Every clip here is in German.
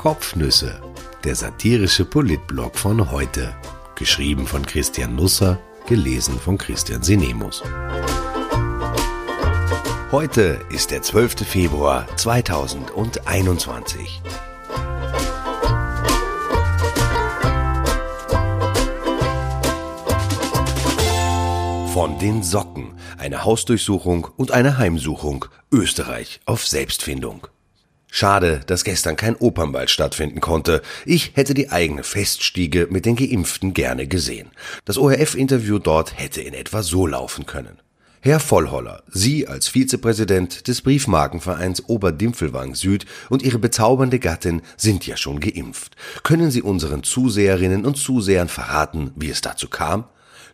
Kopfnüsse, der satirische Politblog von heute. Geschrieben von Christian Nusser, gelesen von Christian Sinemus. Heute ist der 12. Februar 2021. Von den Socken, eine Hausdurchsuchung und eine Heimsuchung, Österreich auf Selbstfindung. Schade, dass gestern kein Opernball stattfinden konnte. Ich hätte die eigene Feststiege mit den Geimpften gerne gesehen. Das ORF-Interview dort hätte in etwa so laufen können. Herr Vollholler, Sie als Vizepräsident des Briefmarkenvereins Oberdimpfelwang Süd und Ihre bezaubernde Gattin sind ja schon geimpft. Können Sie unseren Zuseherinnen und Zusehern verraten, wie es dazu kam?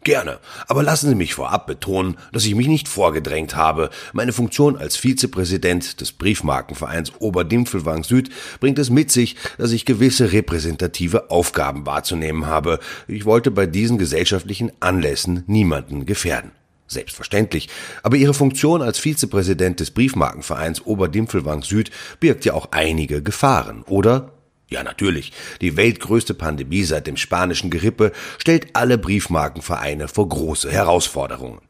Gerne, aber lassen Sie mich vorab betonen, dass ich mich nicht vorgedrängt habe. Meine Funktion als Vizepräsident des Briefmarkenvereins Oberdimpfelwang Süd bringt es mit sich, dass ich gewisse repräsentative Aufgaben wahrzunehmen habe. Ich wollte bei diesen gesellschaftlichen Anlässen niemanden gefährden. Selbstverständlich. Aber Ihre Funktion als Vizepräsident des Briefmarkenvereins Oberdimpfelwang Süd birgt ja auch einige Gefahren, oder? Ja, natürlich. Die weltgrößte Pandemie seit dem spanischen Gerippe stellt alle Briefmarkenvereine vor große Herausforderungen.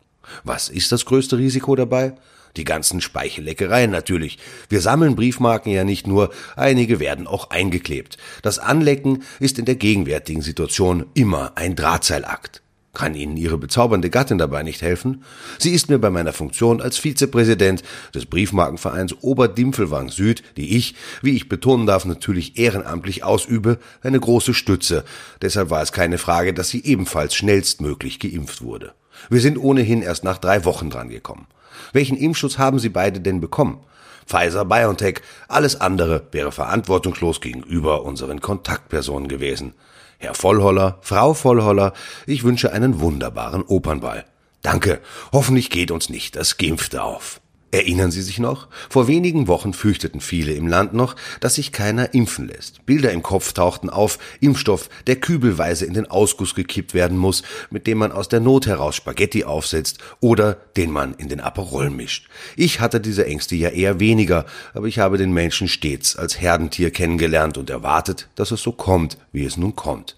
Was ist das größte Risiko dabei? Die ganzen Speichelleckereien natürlich. Wir sammeln Briefmarken ja nicht nur, einige werden auch eingeklebt. Das Anlecken ist in der gegenwärtigen Situation immer ein Drahtseilakt. Kann Ihnen Ihre bezaubernde Gattin dabei nicht helfen? Sie ist mir bei meiner Funktion als Vizepräsident des Briefmarkenvereins Oberdimpfelwang Süd, die ich, wie ich betonen darf, natürlich ehrenamtlich ausübe, eine große Stütze. Deshalb war es keine Frage, dass sie ebenfalls schnellstmöglich geimpft wurde. Wir sind ohnehin erst nach drei Wochen drangekommen. Welchen Impfschutz haben Sie beide denn bekommen? Pfizer BioNTech, alles andere wäre verantwortungslos gegenüber unseren Kontaktpersonen gewesen. Herr Vollholler, Frau Vollholler, ich wünsche einen wunderbaren Opernball. Danke, hoffentlich geht uns nicht das Gimpfte auf. Erinnern Sie sich noch? Vor wenigen Wochen fürchteten viele im Land noch, dass sich keiner impfen lässt. Bilder im Kopf tauchten auf, Impfstoff, der kübelweise in den Ausguss gekippt werden muss, mit dem man aus der Not heraus Spaghetti aufsetzt oder den man in den Aperol mischt. Ich hatte diese Ängste ja eher weniger, aber ich habe den Menschen stets als Herdentier kennengelernt und erwartet, dass es so kommt, wie es nun kommt.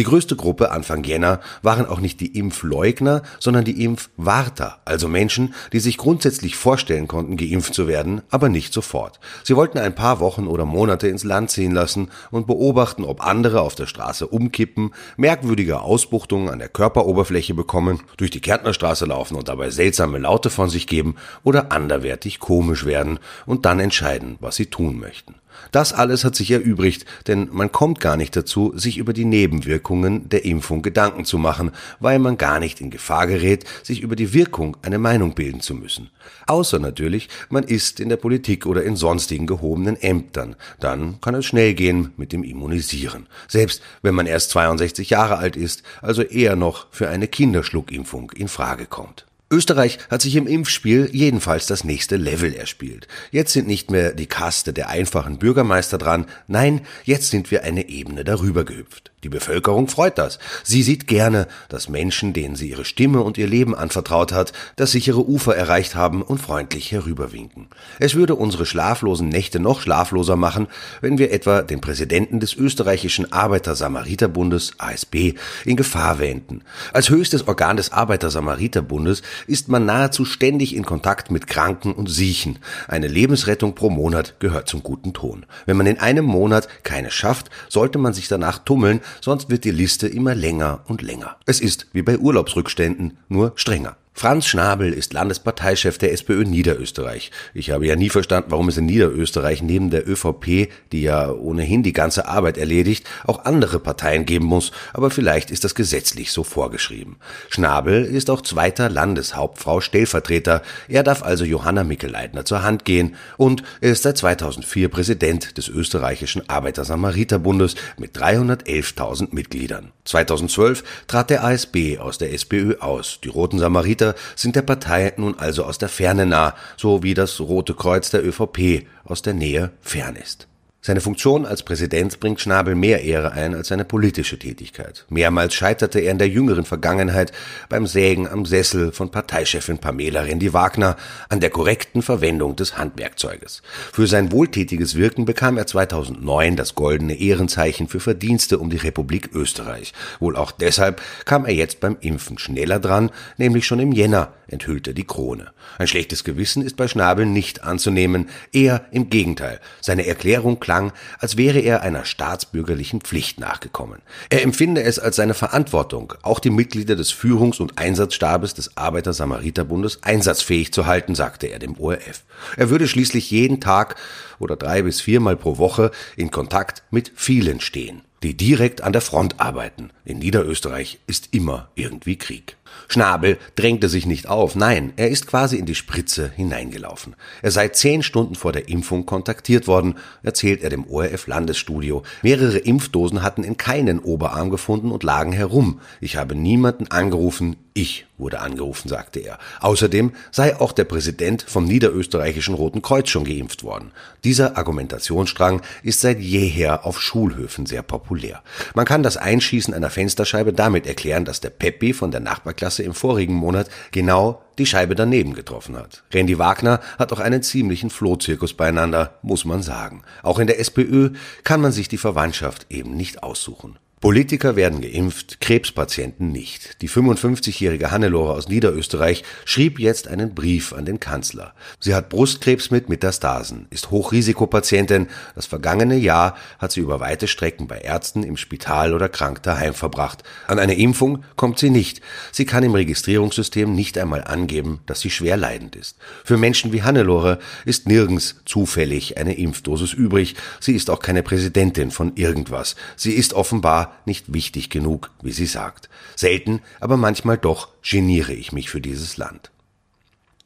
Die größte Gruppe Anfang Jänner waren auch nicht die Impfleugner, sondern die Impfwarter, also Menschen, die sich grundsätzlich vorstellen konnten, geimpft zu werden, aber nicht sofort. Sie wollten ein paar Wochen oder Monate ins Land ziehen lassen und beobachten, ob andere auf der Straße umkippen, merkwürdige Ausbuchtungen an der Körperoberfläche bekommen, durch die Kärntnerstraße laufen und dabei seltsame Laute von sich geben oder anderwertig komisch werden und dann entscheiden, was sie tun möchten. Das alles hat sich erübrigt, denn man kommt gar nicht dazu, sich über die Nebenwirkungen der Impfung Gedanken zu machen, weil man gar nicht in Gefahr gerät, sich über die Wirkung eine Meinung bilden zu müssen. Außer natürlich, man ist in der Politik oder in sonstigen gehobenen Ämtern. Dann kann es schnell gehen mit dem Immunisieren. Selbst wenn man erst 62 Jahre alt ist, also eher noch für eine Kinderschluckimpfung in Frage kommt. Österreich hat sich im Impfspiel jedenfalls das nächste Level erspielt. Jetzt sind nicht mehr die Kaste der einfachen Bürgermeister dran, nein, jetzt sind wir eine Ebene darüber gehüpft. Die Bevölkerung freut das. Sie sieht gerne, dass Menschen, denen sie ihre Stimme und ihr Leben anvertraut hat, das sichere Ufer erreicht haben und freundlich herüberwinken. Es würde unsere schlaflosen Nächte noch schlafloser machen, wenn wir etwa den Präsidenten des österreichischen Arbeiter-Samariter-Bundes ASB in Gefahr wähnten. Als höchstes Organ des Arbeiter-Samariter-Bundes ist man nahezu ständig in Kontakt mit Kranken und Siechen. Eine Lebensrettung pro Monat gehört zum guten Ton. Wenn man in einem Monat keine schafft, sollte man sich danach tummeln, sonst wird die Liste immer länger und länger. Es ist wie bei Urlaubsrückständen, nur strenger. Franz Schnabel ist Landesparteichef der SPÖ Niederösterreich. Ich habe ja nie verstanden, warum es in Niederösterreich neben der ÖVP, die ja ohnehin die ganze Arbeit erledigt, auch andere Parteien geben muss, aber vielleicht ist das gesetzlich so vorgeschrieben. Schnabel ist auch zweiter Landeshauptfrau Stellvertreter. Er darf also Johanna Mikl-Leitner zur Hand gehen und er ist seit 2004 Präsident des österreichischen Arbeiter-Samariter-Bundes mit 311.000 Mitgliedern. 2012 trat der ASB aus der SPÖ aus. Die Roten Samariter sind der Partei nun also aus der Ferne nah, so wie das Rote Kreuz der ÖVP aus der Nähe fern ist. Seine Funktion als Präsident bringt Schnabel mehr Ehre ein als seine politische Tätigkeit. Mehrmals scheiterte er in der jüngeren Vergangenheit beim Sägen am Sessel von Parteichefin Pamela Rendi-Wagner an der korrekten Verwendung des Handwerkzeuges. Für sein wohltätiges Wirken bekam er 2009 das goldene Ehrenzeichen für Verdienste um die Republik Österreich. Wohl auch deshalb kam er jetzt beim Impfen schneller dran, nämlich schon im Jänner, enthüllte die Krone. Ein schlechtes Gewissen ist bei Schnabel nicht anzunehmen, eher im Gegenteil. Seine Erklärung klang, als wäre er einer staatsbürgerlichen Pflicht nachgekommen. Er empfinde es als seine Verantwortung, auch die Mitglieder des Führungs- und Einsatzstabes des Arbeiter-Samariter-Bundes einsatzfähig zu halten, sagte er dem ORF. Er würde schließlich jeden Tag oder drei bis viermal pro Woche in Kontakt mit vielen stehen, die direkt an der Front arbeiten. In Niederösterreich ist immer irgendwie Krieg. Schnabel drängte sich nicht auf, nein, er ist quasi in die Spritze hineingelaufen. Er sei zehn Stunden vor der Impfung kontaktiert worden, erzählt er dem ORF Landesstudio. Mehrere Impfdosen hatten in keinen Oberarm gefunden und lagen herum. Ich habe niemanden angerufen, ich wurde angerufen, sagte er. Außerdem sei auch der Präsident vom niederösterreichischen Roten Kreuz schon geimpft worden. Dieser Argumentationsstrang ist seit jeher auf Schulhöfen sehr populär. Man kann das Einschießen einer Fensterscheibe damit erklären, dass der Peppi von der Nachbarklasse im vorigen Monat genau die Scheibe daneben getroffen hat. Randy Wagner hat auch einen ziemlichen Flohzirkus beieinander, muss man sagen. Auch in der SPÖ kann man sich die Verwandtschaft eben nicht aussuchen. Politiker werden geimpft, Krebspatienten nicht. Die 55-jährige Hannelore aus Niederösterreich schrieb jetzt einen Brief an den Kanzler. Sie hat Brustkrebs mit Metastasen, ist Hochrisikopatientin. Das vergangene Jahr hat sie über weite Strecken bei Ärzten im Spital oder krank daheim verbracht. An eine Impfung kommt sie nicht. Sie kann im Registrierungssystem nicht einmal angeben, dass sie schwer leidend ist. Für Menschen wie Hannelore ist nirgends zufällig eine Impfdosis übrig. Sie ist auch keine Präsidentin von irgendwas. Sie ist offenbar nicht wichtig genug, wie sie sagt. Selten, aber manchmal doch geniere ich mich für dieses Land.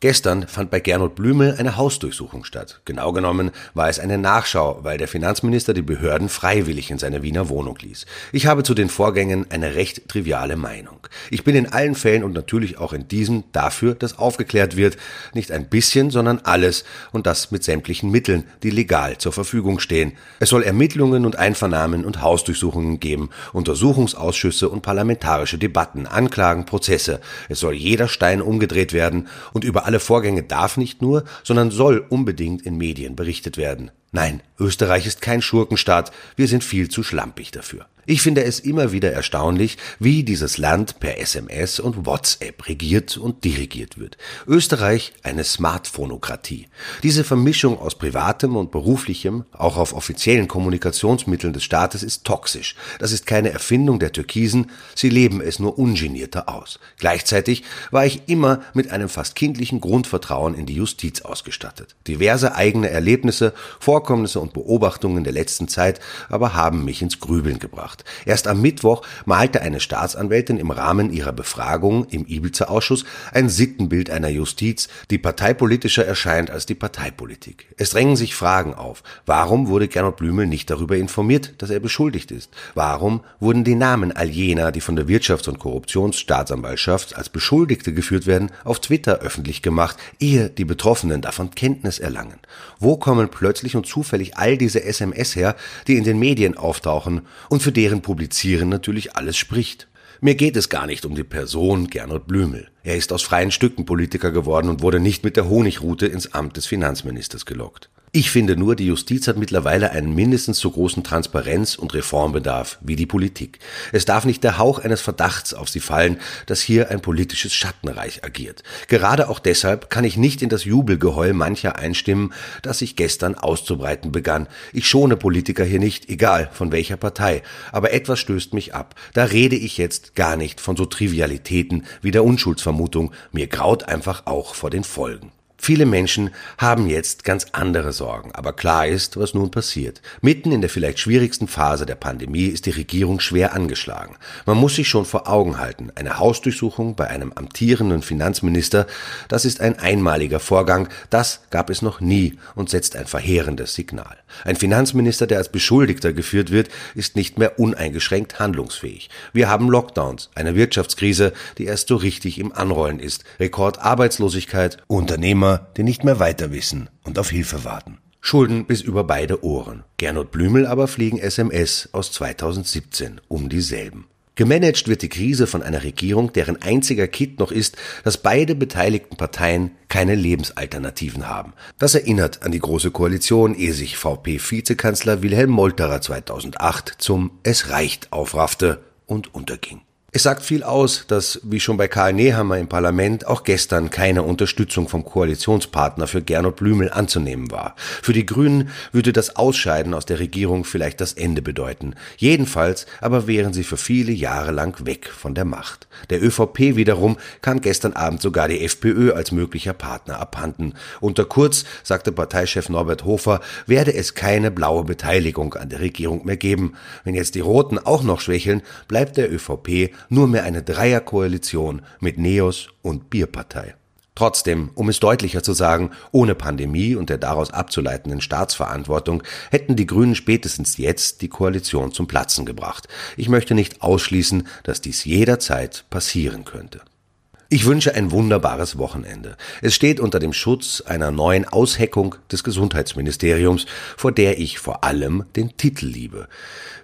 Gestern fand bei Gernot Blümel eine Hausdurchsuchung statt. Genau genommen war es eine Nachschau, weil der Finanzminister die Behörden freiwillig in seine Wiener Wohnung ließ. Ich habe zu den Vorgängen eine recht triviale Meinung. Ich bin in allen Fällen und natürlich auch in diesem dafür, dass aufgeklärt wird, nicht ein bisschen, sondern alles und das mit sämtlichen Mitteln, die legal zur Verfügung stehen. Es soll Ermittlungen und Einvernahmen und Hausdurchsuchungen geben, Untersuchungsausschüsse und parlamentarische Debatten, Anklagen, Prozesse. Es soll jeder Stein umgedreht werden und über alle alle Vorgänge darf nicht nur, sondern soll unbedingt in Medien berichtet werden. Nein, Österreich ist kein Schurkenstaat, wir sind viel zu schlampig dafür. Ich finde es immer wieder erstaunlich, wie dieses Land per SMS und WhatsApp regiert und dirigiert wird. Österreich eine Smartphonokratie. Diese Vermischung aus privatem und beruflichem, auch auf offiziellen Kommunikationsmitteln des Staates, ist toxisch. Das ist keine Erfindung der Türkisen, sie leben es nur ungenierter aus. Gleichzeitig war ich immer mit einem fast kindlichen Grundvertrauen in die Justiz ausgestattet. Diverse eigene Erlebnisse, Vorkommnisse und Beobachtungen der letzten Zeit aber haben mich ins Grübeln gebracht gemacht. Erst am Mittwoch malte eine Staatsanwältin im Rahmen ihrer Befragung im Ibiza-Ausschuss ein Sittenbild einer Justiz, die parteipolitischer erscheint als die Parteipolitik. Es drängen sich Fragen auf. Warum wurde Gernot Blümel nicht darüber informiert, dass er beschuldigt ist? Warum wurden die Namen all jener, die von der Wirtschafts- und Korruptionsstaatsanwaltschaft als Beschuldigte geführt werden, auf Twitter öffentlich gemacht, ehe die Betroffenen davon Kenntnis erlangen? Wo kommen plötzlich und zufällig all diese SMS her, die in den Medien auftauchen und für die deren Publizieren natürlich alles spricht. Mir geht es gar nicht um die Person Gernot Blümel. Er ist aus freien Stücken Politiker geworden und wurde nicht mit der Honigroute ins Amt des Finanzministers gelockt. Ich finde nur, die Justiz hat mittlerweile einen mindestens so großen Transparenz- und Reformbedarf wie die Politik. Es darf nicht der Hauch eines Verdachts auf sie fallen, dass hier ein politisches Schattenreich agiert. Gerade auch deshalb kann ich nicht in das Jubelgeheul mancher einstimmen, das sich gestern auszubreiten begann. Ich schone Politiker hier nicht, egal von welcher Partei. Aber etwas stößt mich ab. Da rede ich jetzt gar nicht von so Trivialitäten wie der Unschuldsvermutung. Mir graut einfach auch vor den Folgen. Viele Menschen haben jetzt ganz andere Sorgen, aber klar ist, was nun passiert. Mitten in der vielleicht schwierigsten Phase der Pandemie ist die Regierung schwer angeschlagen. Man muss sich schon vor Augen halten, eine Hausdurchsuchung bei einem amtierenden Finanzminister, das ist ein einmaliger Vorgang, das gab es noch nie und setzt ein verheerendes Signal. Ein Finanzminister, der als Beschuldigter geführt wird, ist nicht mehr uneingeschränkt handlungsfähig. Wir haben Lockdowns, eine Wirtschaftskrise, die erst so richtig im Anrollen ist, Rekordarbeitslosigkeit, Unternehmer, die nicht mehr weiter wissen und auf Hilfe warten. Schulden bis über beide Ohren. Gernot Blümel aber fliegen SMS aus 2017 um dieselben. Gemanagt wird die Krise von einer Regierung, deren einziger Kit noch ist, dass beide beteiligten Parteien keine Lebensalternativen haben. Das erinnert an die Große Koalition, ehe sich VP-Vizekanzler Wilhelm Molterer 2008 zum Es reicht aufraffte und unterging. Es sagt viel aus, dass, wie schon bei Karl Nehammer im Parlament, auch gestern keine Unterstützung vom Koalitionspartner für Gernot Blümel anzunehmen war. Für die Grünen würde das Ausscheiden aus der Regierung vielleicht das Ende bedeuten. Jedenfalls aber wären sie für viele Jahre lang weg von der Macht. Der ÖVP wiederum kam gestern Abend sogar die FPÖ als möglicher Partner abhanden. Unter Kurz, sagte Parteichef Norbert Hofer, werde es keine blaue Beteiligung an der Regierung mehr geben. Wenn jetzt die Roten auch noch schwächeln, bleibt der ÖVP nur mehr eine Dreierkoalition mit Neos und Bierpartei. Trotzdem, um es deutlicher zu sagen, ohne Pandemie und der daraus abzuleitenden Staatsverantwortung hätten die Grünen spätestens jetzt die Koalition zum Platzen gebracht. Ich möchte nicht ausschließen, dass dies jederzeit passieren könnte. Ich wünsche ein wunderbares Wochenende. Es steht unter dem Schutz einer neuen Ausheckung des Gesundheitsministeriums, vor der ich vor allem den Titel liebe.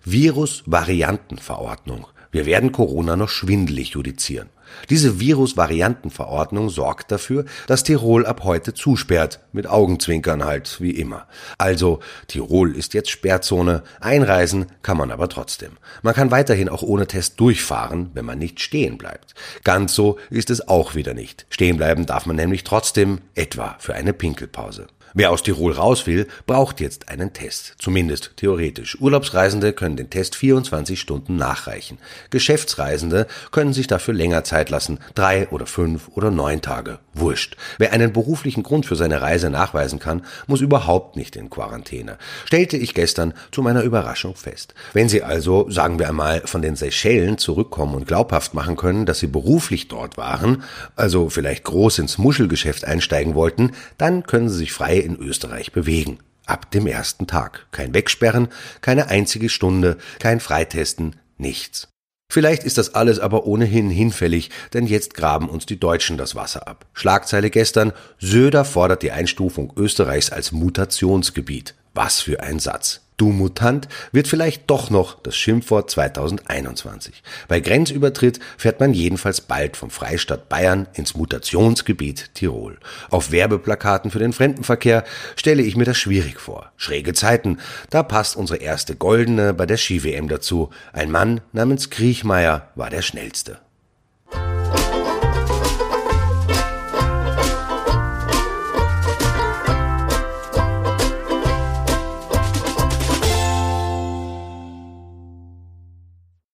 Virus-Variantenverordnung. Wir werden Corona noch schwindelig judizieren. Diese Virus-Variantenverordnung sorgt dafür, dass Tirol ab heute zusperrt, mit Augenzwinkern halt, wie immer. Also, Tirol ist jetzt Sperrzone, einreisen kann man aber trotzdem. Man kann weiterhin auch ohne Test durchfahren, wenn man nicht stehen bleibt. Ganz so ist es auch wieder nicht. Stehen bleiben darf man nämlich trotzdem, etwa für eine Pinkelpause. Wer aus Tirol raus will, braucht jetzt einen Test. Zumindest theoretisch. Urlaubsreisende können den Test 24 Stunden nachreichen. Geschäftsreisende können sich dafür länger Zeit lassen. Drei oder fünf oder neun Tage. Wurscht. Wer einen beruflichen Grund für seine Reise nachweisen kann, muss überhaupt nicht in Quarantäne. Stellte ich gestern zu meiner Überraschung fest. Wenn Sie also, sagen wir einmal, von den Seychellen zurückkommen und glaubhaft machen können, dass Sie beruflich dort waren, also vielleicht groß ins Muschelgeschäft einsteigen wollten, dann können Sie sich in Österreich bewegen. Ab dem ersten Tag. Kein Wegsperren, keine einzige Stunde, kein Freitesten, nichts. Vielleicht ist das alles aber ohnehin hinfällig, denn jetzt graben uns die Deutschen das Wasser ab. Schlagzeile gestern, Söder fordert die Einstufung Österreichs als Mutationsgebiet. Was für ein Satz. Du Mutant wird vielleicht doch noch das Schimpfwort 2021. Bei Grenzübertritt fährt man jedenfalls bald vom Freistaat Bayern ins Mutationsgebiet Tirol. Auf Werbeplakaten für den Fremdenverkehr stelle ich mir das schwierig vor. Schräge Zeiten. Da passt unsere erste Goldene bei der Ski-WM dazu. Ein Mann namens Kriechmeier war der schnellste.